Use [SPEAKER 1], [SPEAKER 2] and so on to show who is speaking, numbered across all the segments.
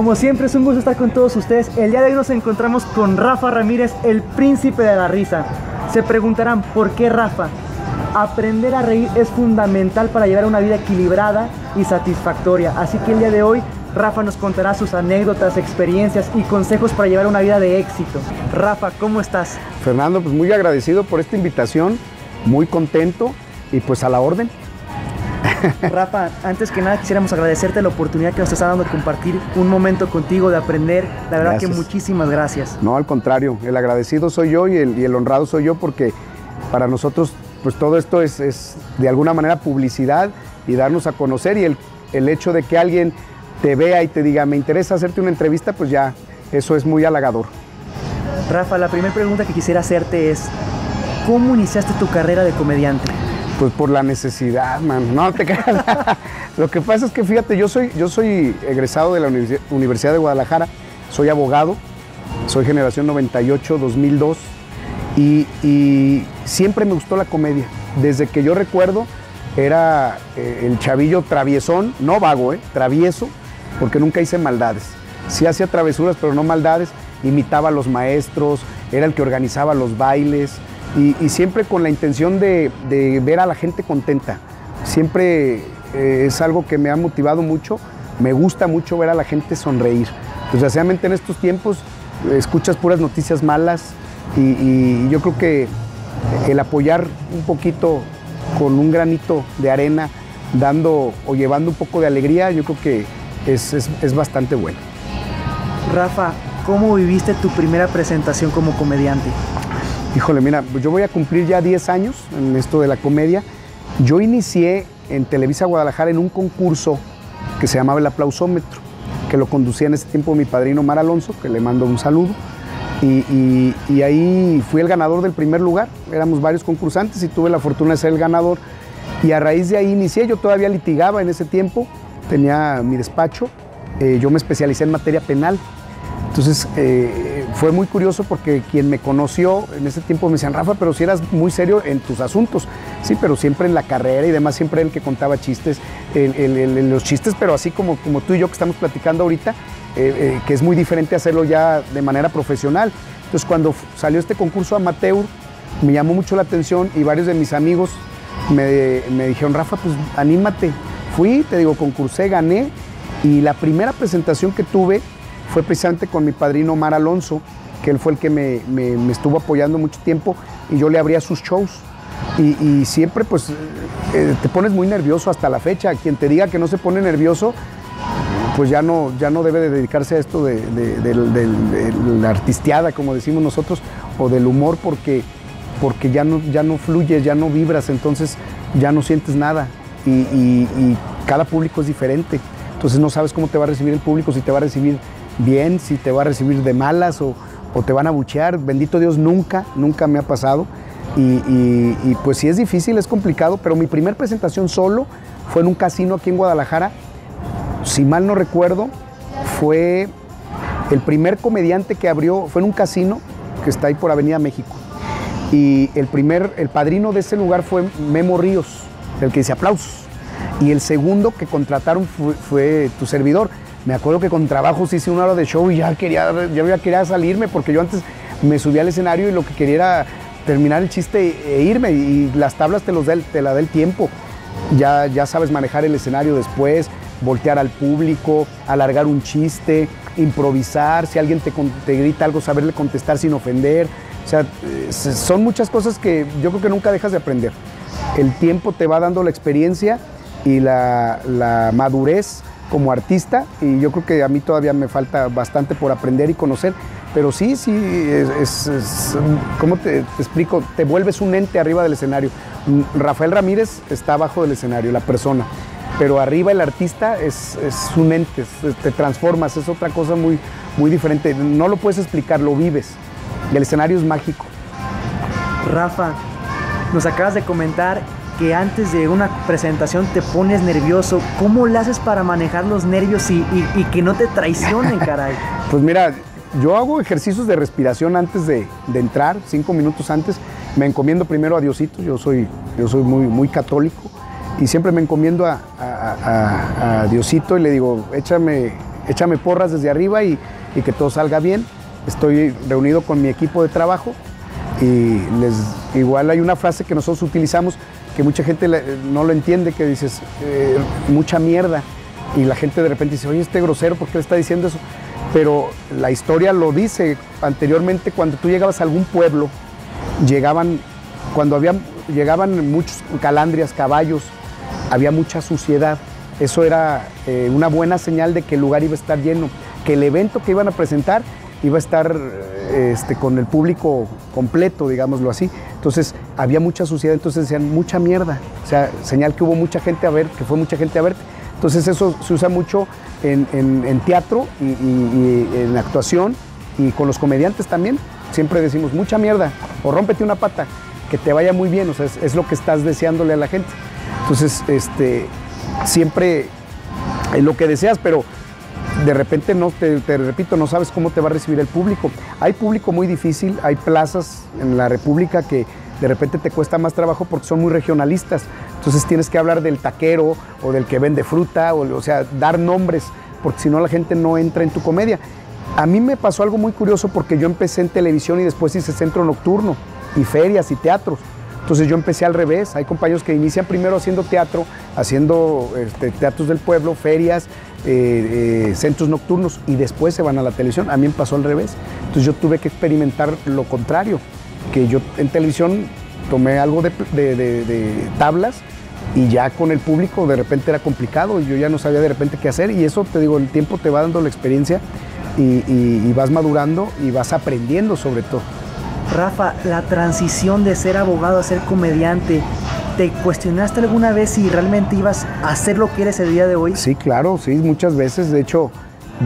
[SPEAKER 1] Como siempre es un gusto estar con todos ustedes. El día de hoy nos encontramos con Rafa Ramírez, el príncipe de la risa. Se preguntarán, ¿por qué Rafa? Aprender a reír es fundamental para llevar una vida equilibrada y satisfactoria. Así que el día de hoy Rafa nos contará sus anécdotas, experiencias y consejos para llevar una vida de éxito. Rafa, ¿cómo estás?
[SPEAKER 2] Fernando, pues muy agradecido por esta invitación, muy contento y pues a la orden.
[SPEAKER 1] Rafa, antes que nada quisiéramos agradecerte la oportunidad que nos estás dando de compartir un momento contigo, de aprender. La verdad que muchísimas gracias.
[SPEAKER 2] No, al contrario, el agradecido soy yo y el, honrado soy yo porque para nosotros pues todo esto es, de alguna manera publicidad y darnos a conocer y el, el hecho de que alguien te vea y te diga, me interesa hacerte una entrevista, pues ya eso es muy halagador.
[SPEAKER 1] Rafa, la primera pregunta que quisiera hacerte es, ¿cómo iniciaste tu carrera de comediante?
[SPEAKER 2] Pues por la necesidad, man. No te creas. Lo que pasa es que fíjate, yo soy, yo soy egresado de la Universidad de Guadalajara, soy abogado, soy generación 98, 2002 y, siempre me gustó la comedia. Desde que yo recuerdo era eh, el chavillo traviesón, no vago, eh, travieso, porque nunca hice maldades. Sí hacía travesuras, pero no maldades. Imitaba a los maestros, era el que organizaba los bailes, y, siempre con la intención de, ver a la gente contenta. Siempre eh, es algo que me ha motivado mucho, me gusta mucho ver a la gente sonreír. Desgraciadamente en estos tiempos escuchas puras noticias malas y, yo creo que el apoyar un poquito con un granito de arena, dando o llevando un poco de alegría, yo creo que es, es bastante bueno.
[SPEAKER 1] Rafa, ¿cómo viviste tu primera presentación como comediante?
[SPEAKER 2] Híjole, mira, yo voy a cumplir ya 10 años en esto de la comedia. Yo inicié en Televisa Guadalajara en un concurso que se llamaba El Aplausómetro, que lo conducía en ese tiempo mi padrino Mar Alonso, que le mando un saludo. Y, ahí fui el ganador del primer lugar. Éramos varios concursantes y tuve la fortuna de ser el ganador. Y a raíz de ahí inicié, yo todavía litigaba en ese tiempo, tenía mi despacho, eh, yo me especialicé en materia penal. Entonces eh, fue muy curioso porque quien me conoció en ese tiempo me decían, Rafa, pero si eras muy serio en tus asuntos. Sí, pero siempre en la carrera y demás, siempre el que contaba chistes, los chistes, pero así como, como tú y yo que estamos platicando ahorita, eh, eh, que es muy diferente hacerlo ya de manera profesional. Entonces cuando salió este concurso amateur, me llamó mucho la atención y varios de mis amigos me, me dijeron, Rafa, pues anímate. Fui, te digo, concursé, gané y la primera presentación que tuve fue precisamente con mi padrino Omar Alonso, que él fue el que me, estuvo apoyando mucho tiempo y yo le abría sus shows. Y, siempre pues eh, te pones muy nervioso hasta la fecha. Quien te diga que no se pone nervioso, pues ya no, ya no debe de dedicarse a esto de, la artisteada, como decimos nosotros, o del humor, porque, porque ya, no, ya no fluyes, ya no vibras, entonces ya no sientes nada. y cada público es diferente. Entonces no sabes cómo te va a recibir el público, si te va a recibir bien, si te va a recibir de malas o, te van a buchear. Bendito Dios, nunca, nunca me ha pasado. Y, pues sí es difícil, es complicado, pero mi primer presentación solo fue en un casino aquí en Guadalajara. Si mal no recuerdo, fue el primer comediante que abrió, fue en un casino que está ahí por Avenida México. Y el primer, el padrino de ese lugar fue Memo Ríos, el que dice aplausos. Y el segundo que contrataron fue tu servidor. Me acuerdo que con trabajos hice una hora de show y ya quería, ya quería salirme porque yo antes me subía al escenario y lo que quería era terminar el chiste e irme y las tablas te, los da te la da el tiempo. Ya, ya sabes manejar el escenario después, voltear al público, alargar un chiste, improvisar, si alguien te, te grita algo, saberle contestar sin ofender. O sea, eh, son muchas cosas que yo creo que nunca dejas de aprender. El tiempo te va dando la experiencia y la, la madurez como artista y yo creo que a mí todavía me falta bastante por aprender y conocer, pero sí, sí, es, ¿cómo te, explico? Te vuelves un ente arriba del escenario. Rafael Ramírez está abajo del escenario, la persona, pero arriba el artista es, un ente, te transformas, es otra cosa muy, muy diferente. No lo puedes explicar, lo vives. Y el escenario es mágico.
[SPEAKER 1] Rafa, nos acabas de comentar que antes de una presentación te pones nervioso. ¿Cómo le haces para manejar los nervios y, que no te traicionen, caray?
[SPEAKER 2] Pues mira, yo hago ejercicios de respiración antes de, entrar, cinco minutos antes. Me encomiendo primero a Diosito, yo soy, yo soy muy, muy católico y siempre me encomiendo a, Diosito y le digo, échame échame porras desde arriba y, y que todo salga bien. Estoy reunido con mi equipo de trabajo y les, igual hay una frase que nosotros utilizamos que mucha gente no lo entiende, que dices, eh, mucha mierda. Y la gente de repente dice, oye, este grosero, ¿por qué le está diciendo eso? Pero la historia lo dice. Anteriormente, cuando tú llegabas a algún pueblo, llegaban, cuando había, llegaban muchos calandrias, caballos, había mucha suciedad. Eso era eh, una buena señal de que el lugar iba a estar lleno, que el evento que iban a presentar iba a estar este, con el público completo, digámoslo así. Entonces había mucha suciedad, entonces decían mucha mierda. O sea, señal que hubo mucha gente a ver, que fue mucha gente a ver. Entonces eso se usa mucho en, teatro y, en actuación y con los comediantes también. Siempre decimos mucha mierda o rómpete una pata, que te vaya muy bien. O sea, es, lo que estás deseándole a la gente. Entonces, este, siempre es lo que deseas, pero de repente no, te, repito, no sabes cómo te va a recibir el público. Hay público muy difícil, hay plazas en la República que de repente te cuesta más trabajo porque son muy regionalistas. Entonces tienes que hablar del taquero o del que vende fruta, o, o sea, dar nombres, porque si no la gente no entra en tu comedia. A mí me pasó algo muy curioso porque yo empecé en televisión y después hice centro nocturno y ferias y teatros. Entonces yo empecé al revés. Hay compañeros que inician primero haciendo teatro, haciendo este, teatros del pueblo, ferias, eh, eh, centros nocturnos y después se van a la televisión. A mí me pasó al revés. Entonces yo tuve que experimentar lo contrario, que yo en televisión tomé algo de, tablas y ya con el público de repente era complicado y yo ya no sabía de repente qué hacer y eso te digo, el tiempo te va dando la experiencia y vas madurando y vas aprendiendo sobre todo.
[SPEAKER 1] Rafa, la transición de ser abogado a ser comediante, ¿te cuestionaste alguna vez si realmente ibas a hacer lo que eres el día de hoy?
[SPEAKER 2] Sí, claro, sí, muchas veces. De hecho,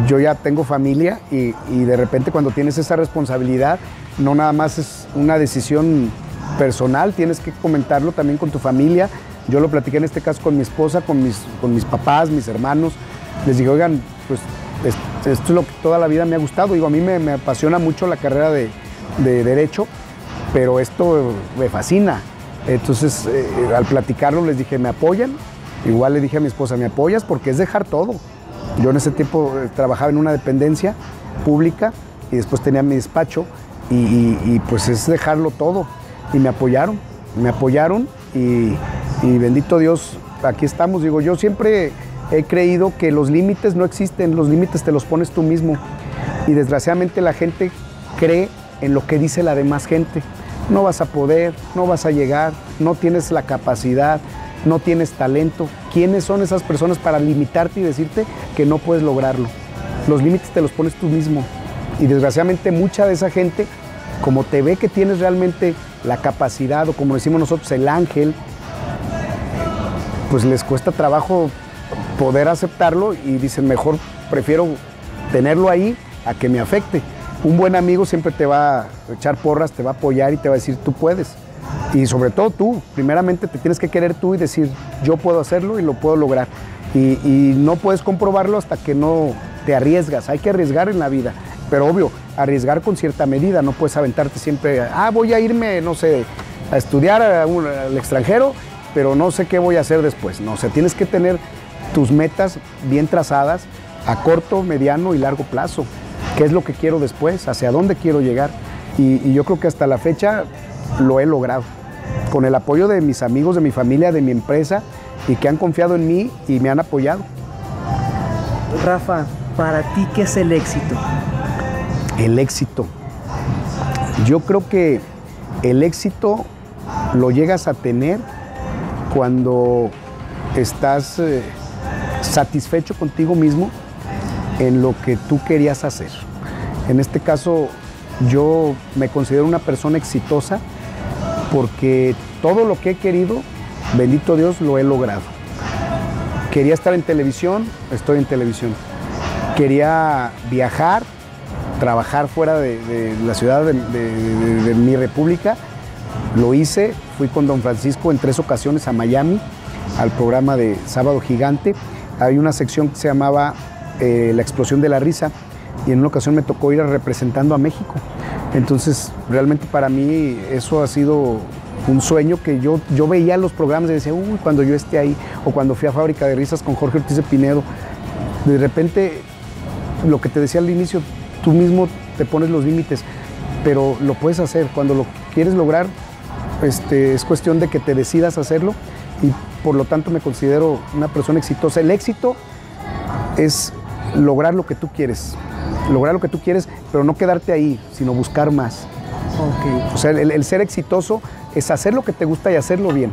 [SPEAKER 2] yo ya tengo familia y, de repente cuando tienes esa responsabilidad, no nada más es una decisión personal, tienes que comentarlo también con tu familia. Yo lo platiqué en este caso con mi esposa, con mis, con mis papás, mis hermanos. Les dije, oigan, pues esto es lo que toda la vida me ha gustado. Digo, a mí me apasiona mucho la carrera de, de derecho, pero esto me fascina. Entonces, eh, al platicarlo les dije, ¿me apoyan? Igual le dije a mi esposa, ¿me apoyas? Porque es dejar todo. Yo en ese tiempo eh, trabajaba en una dependencia pública y después tenía mi despacho y, pues es dejarlo todo. Y me apoyaron, me apoyaron y bendito Dios, aquí estamos. Digo, yo siempre he creído que los límites no existen, los límites te los pones tú mismo. Y desgraciadamente la gente cree en lo que dice la demás gente. No vas a poder, no vas a llegar, no tienes la capacidad, no tienes talento. ¿Quiénes son esas personas para limitarte y decirte que no puedes lograrlo? Los límites te los pones tú mismo. Y desgraciadamente mucha de esa gente, como te ve que tienes realmente la capacidad o como decimos nosotros, el ángel, pues les cuesta trabajo poder aceptarlo y dicen, mejor prefiero tenerlo ahí a que me afecte un buen amigo siempre te va a echar porras, te va a apoyar y te va a decir, tú puedes. Y sobre todo tú, primeramente te tienes que querer tú y decir, yo puedo hacerlo y lo puedo lograr. Y, no puedes comprobarlo hasta que no te arriesgas. Hay que arriesgar en la vida. Pero obvio, arriesgar con cierta medida. No puedes aventarte siempre, ah, voy a irme, no sé, a estudiar al extranjero, pero no sé qué voy a hacer después. No, o sea, tienes que tener tus metas bien trazadas a corto, mediano y largo plazo qué es lo que quiero después, hacia dónde quiero llegar. Y, yo creo que hasta la fecha lo he logrado. Con el apoyo de mis amigos, de mi familia, de mi empresa y que han confiado en mí y me han apoyado.
[SPEAKER 1] Rafa, para ti, ¿qué es el éxito?
[SPEAKER 2] El éxito. Yo creo que el éxito lo llegas a tener cuando estás eh, satisfecho contigo mismo en lo que tú querías hacer. En este caso, yo me considero una persona exitosa porque todo lo que he querido, bendito Dios, lo he logrado. Quería estar en televisión, estoy en televisión. Quería viajar, trabajar fuera de, la ciudad de, mi república. Lo hice, fui con don Francisco en tres ocasiones a Miami, al programa de Sábado Gigante. Hay una sección que se llamaba eh, la explosión de la risa y en una ocasión me tocó ir representando a México. Entonces, realmente para mí eso ha sido un sueño que yo, yo veía los programas y decía, uy, cuando yo esté ahí, o cuando fui a Fábrica de Risas con Jorge Ortiz de Pinedo, de repente lo que te decía al inicio, tú mismo te pones los límites, pero lo puedes hacer. Cuando lo quieres lograr, este, es cuestión de que te decidas hacerlo y por lo tanto me considero una persona exitosa. El éxito es lograr lo que tú quieres, lograr lo que tú quieres, pero no quedarte ahí, sino buscar más. O sea, el, el ser exitoso es hacer lo que te gusta y hacerlo bien.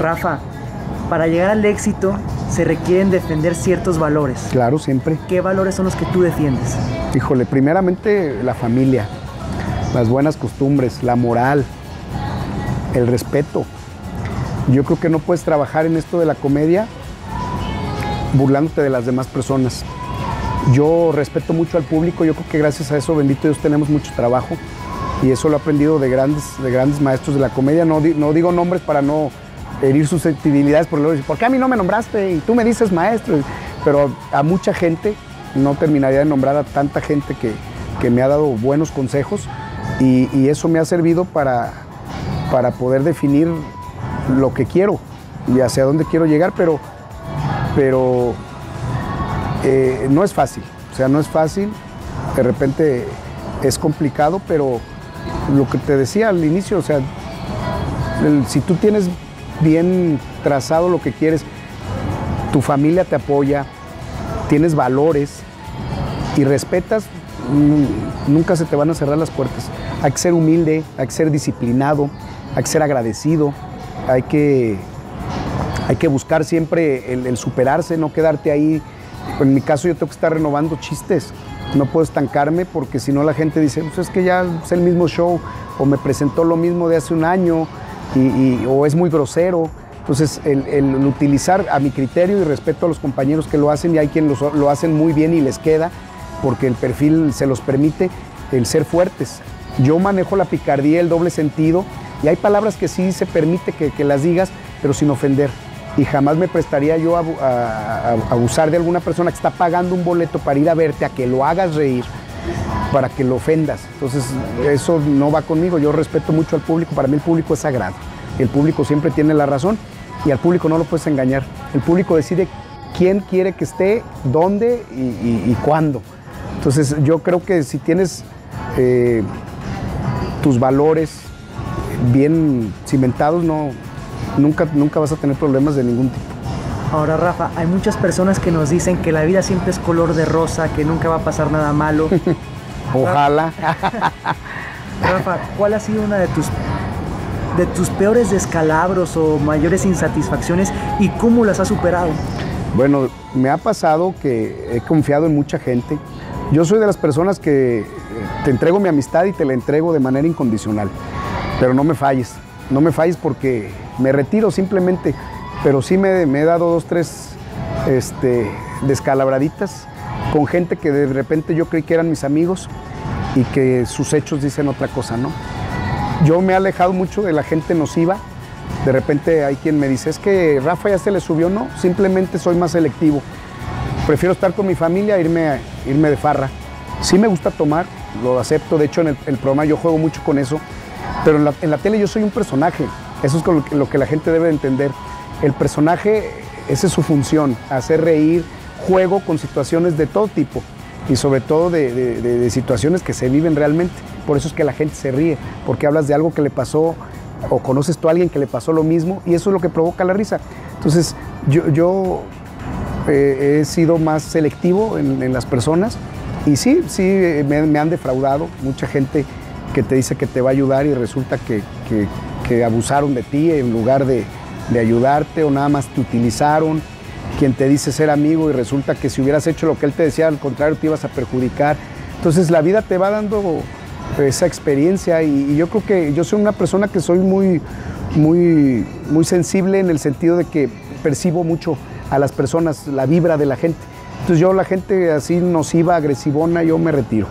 [SPEAKER 1] Rafa, para llegar al éxito se requieren defender ciertos valores.
[SPEAKER 2] Claro, siempre.
[SPEAKER 1] ¿Qué valores son los que tú defiendes?
[SPEAKER 2] Híjole, primeramente la familia, las buenas costumbres, la moral, el respeto. Yo creo que no puedes trabajar en esto de la comedia burlándote de las demás personas. Yo respeto mucho al público, yo creo que gracias a eso, bendito Dios, tenemos mucho trabajo y eso lo he aprendido de grandes, de grandes maestros de la comedia. No, digo nombres para no herir susceptibilidades, porque luego ¿por qué a mí no me nombraste? Y tú me dices maestro. Pero a mucha gente, no terminaría de nombrar a tanta gente que, que me ha dado buenos consejos y, y, eso me ha servido para, para poder definir lo que quiero y hacia dónde quiero llegar, pero, pero eh, no es fácil, o sea, no es fácil, de repente es complicado, pero lo que te decía al inicio, o sea, si tú tienes bien trazado lo que quieres, tu familia te apoya, tienes valores y respetas, nunca se te van a cerrar las puertas. Hay que ser humilde, hay que ser disciplinado, hay que ser agradecido, hay que, hay que buscar siempre el superarse, no quedarte ahí. En mi caso yo tengo que estar renovando chistes, no puedo estancarme porque si no la gente dice, pues es que ya es el mismo show o me presentó lo mismo de hace un año y, o es muy grosero. Entonces, el, utilizar a mi criterio y respeto a los compañeros que lo hacen y hay quienes lo, hacen muy bien y les queda porque el perfil se los permite el ser fuertes. Yo manejo la picardía, el doble sentido y hay palabras que sí se permite que las digas, pero sin ofender y jamás me prestaría yo a, abusar de alguna persona que está pagando un boleto para ir a verte, a que lo hagas reír, para que lo ofendas. Entonces, eso no va conmigo. Yo respeto mucho al público. Para mí el público es sagrado. El público siempre tiene la razón y al público no lo puedes engañar. El público decide quién quiere que esté, dónde y cuándo. Entonces, yo creo que si tienes eh, tus valores bien cimentados, no, nunca, nunca vas a tener problemas de ningún tipo.
[SPEAKER 1] Ahora, Rafa, hay muchas personas que nos dicen que la vida siempre es color de rosa, que nunca va a pasar nada malo.
[SPEAKER 2] Ojalá.
[SPEAKER 1] Rafa, ¿cuál ha sido una de tus, de tus peores descalabros o mayores insatisfacciones y cómo las has superado?
[SPEAKER 2] Bueno, me ha pasado que he confiado en mucha gente. Yo soy de las personas que te entrego mi amistad y te la entrego de manera incondicional, pero no me falles. No me falles porque me retiro simplemente, pero sí me, he dado dos, tres este, descalabraditas con gente que de repente yo creí que eran mis amigos y que sus hechos dicen otra cosa, ¿no? Yo me he alejado mucho de la gente nociva. De repente hay quien me dice, es que Rafa ya se le subió, no, simplemente soy más selectivo. Prefiero estar con mi familia e irme, irme de farra. Sí me gusta tomar, lo acepto, de hecho en el, el programa yo juego mucho con eso, pero en la, tele yo soy un personaje, eso es lo que, lo que la gente debe entender. El personaje, esa es su función, hacer reír, juego con situaciones de todo tipo y sobre todo de, situaciones que se viven realmente. Por eso es que la gente se ríe, porque hablas de algo que le pasó o conoces tú a alguien que le pasó lo mismo y eso es lo que provoca la risa. Entonces yo, eh, he sido más selectivo en, en, las personas y sí, sí, me, han defraudado mucha gente que te dice que te va a ayudar y resulta que, que, abusaron de ti en lugar de, de ayudarte o nada más te utilizaron quien te dice ser amigo y resulta que si hubieras hecho lo que él te decía, al contrario, te ibas a perjudicar. Entonces la vida te va dando esa experiencia y, y yo creo que yo soy una persona que soy muy, muy, muy sensible en el sentido de que percibo mucho a las personas, la vibra de la gente. Entonces yo la gente así nociva, agresivona, yo me retiro.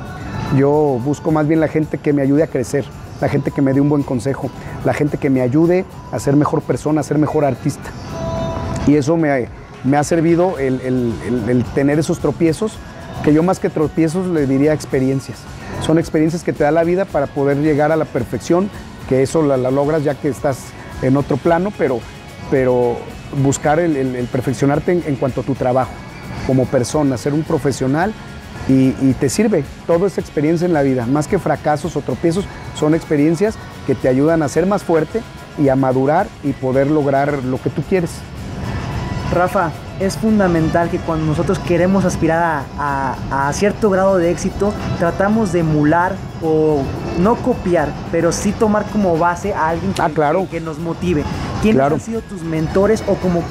[SPEAKER 2] Yo busco más bien la gente que me ayude a crecer, la gente que me dé un buen consejo, la gente que me ayude a ser mejor persona, a ser mejor artista. Y eso me, ha servido el, tener esos tropiezos, que yo más que tropiezos le diría experiencias. Son experiencias que te da la vida para poder llegar a la perfección, que eso la, logras ya que estás en otro plano, pero, pero buscar el, perfeccionarte en, cuanto a tu trabajo. como persona, ser un profesional y, y, te sirve toda esa experiencia en la vida. Más que fracasos o tropiezos, son experiencias que te ayudan a ser más fuerte y a madurar y poder lograr lo que tú quieres.
[SPEAKER 1] Rafa, es fundamental que cuando nosotros queremos aspirar a, a, a, cierto grado de éxito, tratamos de emular o no copiar, pero sí tomar como base a alguien que,
[SPEAKER 2] ah, claro.
[SPEAKER 1] que, que nos motive. ¿Quiénes
[SPEAKER 2] Claro.
[SPEAKER 1] han sido tus mentores o como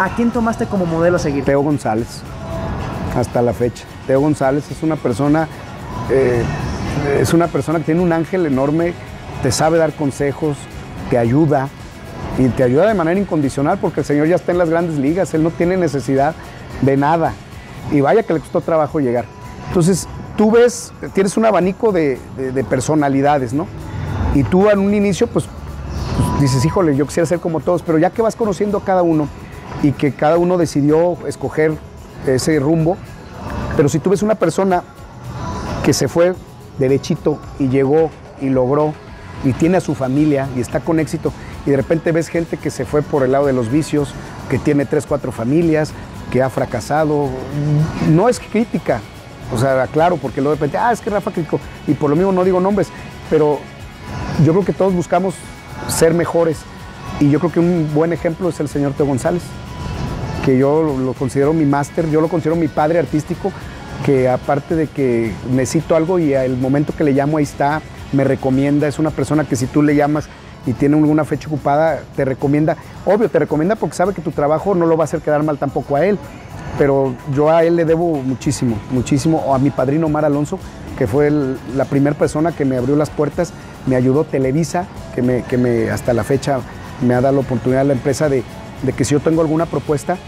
[SPEAKER 1] a quién tomaste como modelo a seguir?
[SPEAKER 2] Teo González, hasta la fecha. Teo González es una persona, eh, es una persona que tiene un ángel enorme, te sabe dar consejos, te ayuda y te ayuda de manera incondicional porque el señor ya está en las grandes ligas, él no tiene necesidad de nada. Y vaya que le costó trabajo llegar. Entonces, tú ves, tienes un abanico de personalidades, ¿no? Y tú en un inicio, pues, pues, dices, híjole, yo quisiera ser como todos, pero ya que vas conociendo a cada uno y que cada uno decidió escoger ese rumbo, pero si tú ves una persona que se fue derechito y llegó y logró y tiene a su familia y está con éxito y de repente ves gente que se fue por el lado de los vicios, que tiene tres, cuatro familias, que ha fracasado, no es crítica, o sea, claro, porque luego de repente, ah, es que Rafa criticó, y por lo mismo no digo nombres, pero yo creo que todos buscamos ser mejores y yo creo que un buen ejemplo es el señor Teo González que yo lo, considero mi máster, yo lo considero mi padre artístico, que aparte de que necesito algo y al momento que le llamo ahí está, me recomienda, es una persona que si tú le llamas y tiene alguna fecha ocupada, te recomienda, obvio, te recomienda porque sabe que tu trabajo no lo va a hacer quedar mal tampoco a él, pero yo a él le debo muchísimo, muchísimo, o a mi padrino Omar Alonso, que fue la primera persona que me abrió las puertas, me ayudó Televisa, que, me, que me, hasta la fecha me ha dado la oportunidad la empresa de, de que si yo tengo alguna propuesta,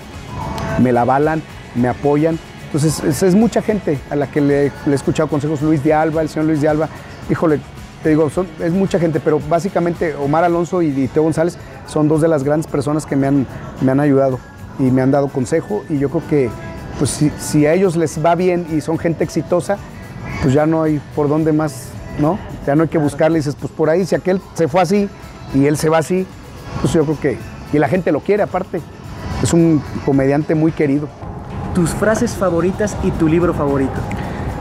[SPEAKER 2] me la avalan, me apoyan. Entonces, es, es mucha gente a la que le, le he escuchado consejos. Luis de Alba, el señor Luis de Alba, híjole, te digo, son, es mucha gente, pero básicamente Omar Alonso y, y Teo González son dos de las grandes personas que me han, me han ayudado y me han dado consejo. Y yo creo que pues, si, si a ellos les va bien y son gente exitosa, pues ya no hay por dónde más, ¿no? Ya no hay que buscarle, dices, pues por ahí, si aquel se fue así y él se va así, pues yo creo que, y la gente lo quiere aparte, es un comediante muy querido.
[SPEAKER 1] Tus frases favoritas y tu libro favorito.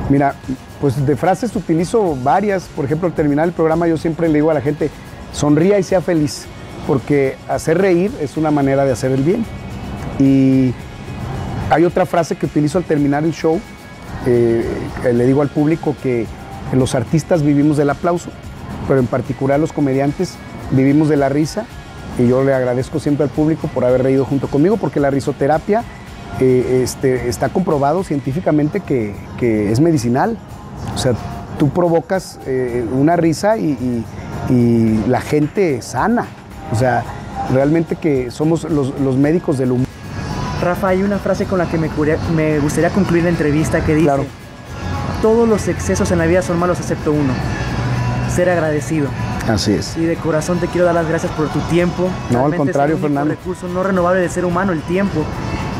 [SPEAKER 2] Mira, pues de frases utilizo varias, por ejemplo, al terminar el programa yo siempre le digo a la gente, sonría y sea feliz, porque hacer reír es una manera de hacer el bien. Y hay otra frase que utilizo al terminar el show, eh, le digo al público que los artistas vivimos del aplauso, pero en particular los comediantes vivimos de la risa y yo le agradezco siempre al público por haber reído junto conmigo porque la risoterapia eh, este, está comprobado científicamente que, que es medicinal. O sea, tú provocas eh, una risa y, y- y la gente sana. O sea, realmente que somos los, los médicos del humor.
[SPEAKER 1] Rafa, hay una frase con la que me, curia- me gustaría concluir la entrevista que dice,
[SPEAKER 2] Claro.
[SPEAKER 1] todos los excesos en la vida son malos excepto uno, ser agradecido.
[SPEAKER 2] Así es.
[SPEAKER 1] Y de corazón te quiero dar las gracias por tu tiempo.
[SPEAKER 2] No, al contrario,
[SPEAKER 1] es el
[SPEAKER 2] Fernando.
[SPEAKER 1] recurso no renovable del ser humano, el tiempo.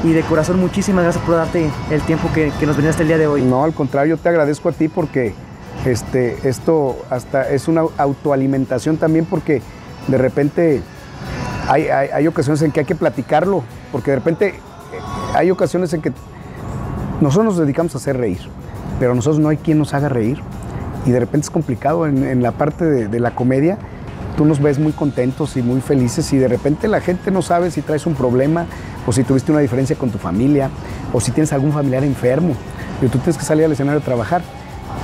[SPEAKER 1] Y de corazón muchísimas gracias por darte el tiempo que, que nos brindaste el día de hoy.
[SPEAKER 2] No, al contrario, te agradezco a ti porque este, esto hasta es una autoalimentación también porque de repente hay, hay- ocasiones en que hay que platicarlo, porque de repente eh, hay ocasiones en que nosotros nos dedicamos a hacer reír, pero nosotros no hay quien nos haga reír. Y de repente es complicado en, la parte de la comedia. Tú nos ves muy contentos y muy felices y de repente la gente no sabe si traes un problema o si tuviste una diferencia con tu familia o si tienes algún familiar enfermo. Pero tú tienes que salir al escenario a trabajar.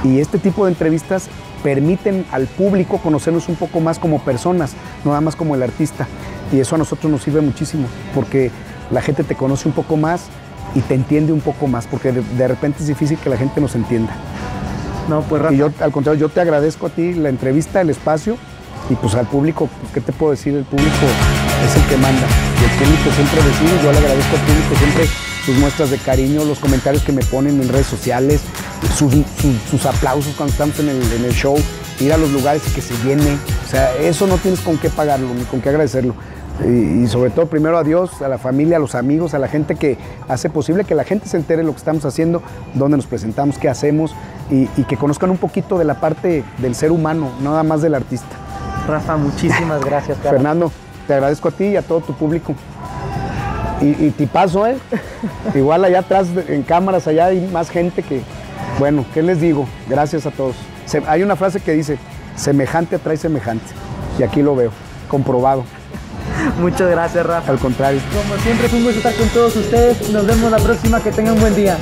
[SPEAKER 2] Y este tipo de entrevistas permiten al público conocernos un poco más como personas, no nada más como el artista. Y eso a nosotros nos sirve muchísimo, porque la gente te conoce un poco más y te entiende un poco más, porque de, de repente es difícil que la gente nos entienda.
[SPEAKER 1] No, pues Rafa,
[SPEAKER 2] Y yo, al contrario, yo te agradezco a ti la entrevista, el espacio, y pues al público, pues, ¿qué te puedo decir? El público es el que manda. Y el público siempre decide, yo le agradezco al público siempre sus muestras de cariño, los comentarios que me ponen en redes sociales, sus, aplausos cuando estamos en el, show, ir a los lugares y que se llene. O sea, eso no tienes con qué pagarlo, ni con qué agradecerlo. Y, sobre todo primero a Dios, a la familia, a los amigos, a la gente que hace posible que la gente se entere de lo que estamos haciendo, dónde nos presentamos, qué hacemos y, que conozcan un poquito de la parte del ser humano, no nada más del artista.
[SPEAKER 1] Rafa, muchísimas gracias. cara.
[SPEAKER 2] Fernando, te agradezco a ti y a todo tu público. Y, y tipazo, ¿eh? Igual allá atrás, en cámaras, allá hay más gente que... Bueno, ¿qué les digo? Gracias a todos. Se- hay una frase que dice, semejante atrae semejante. Y aquí lo veo, comprobado.
[SPEAKER 1] Muchas gracias, Rafa.
[SPEAKER 2] Al contrario.
[SPEAKER 1] Como siempre, es un gusto estar con todos ustedes. Nos vemos la próxima. Que tengan un buen día.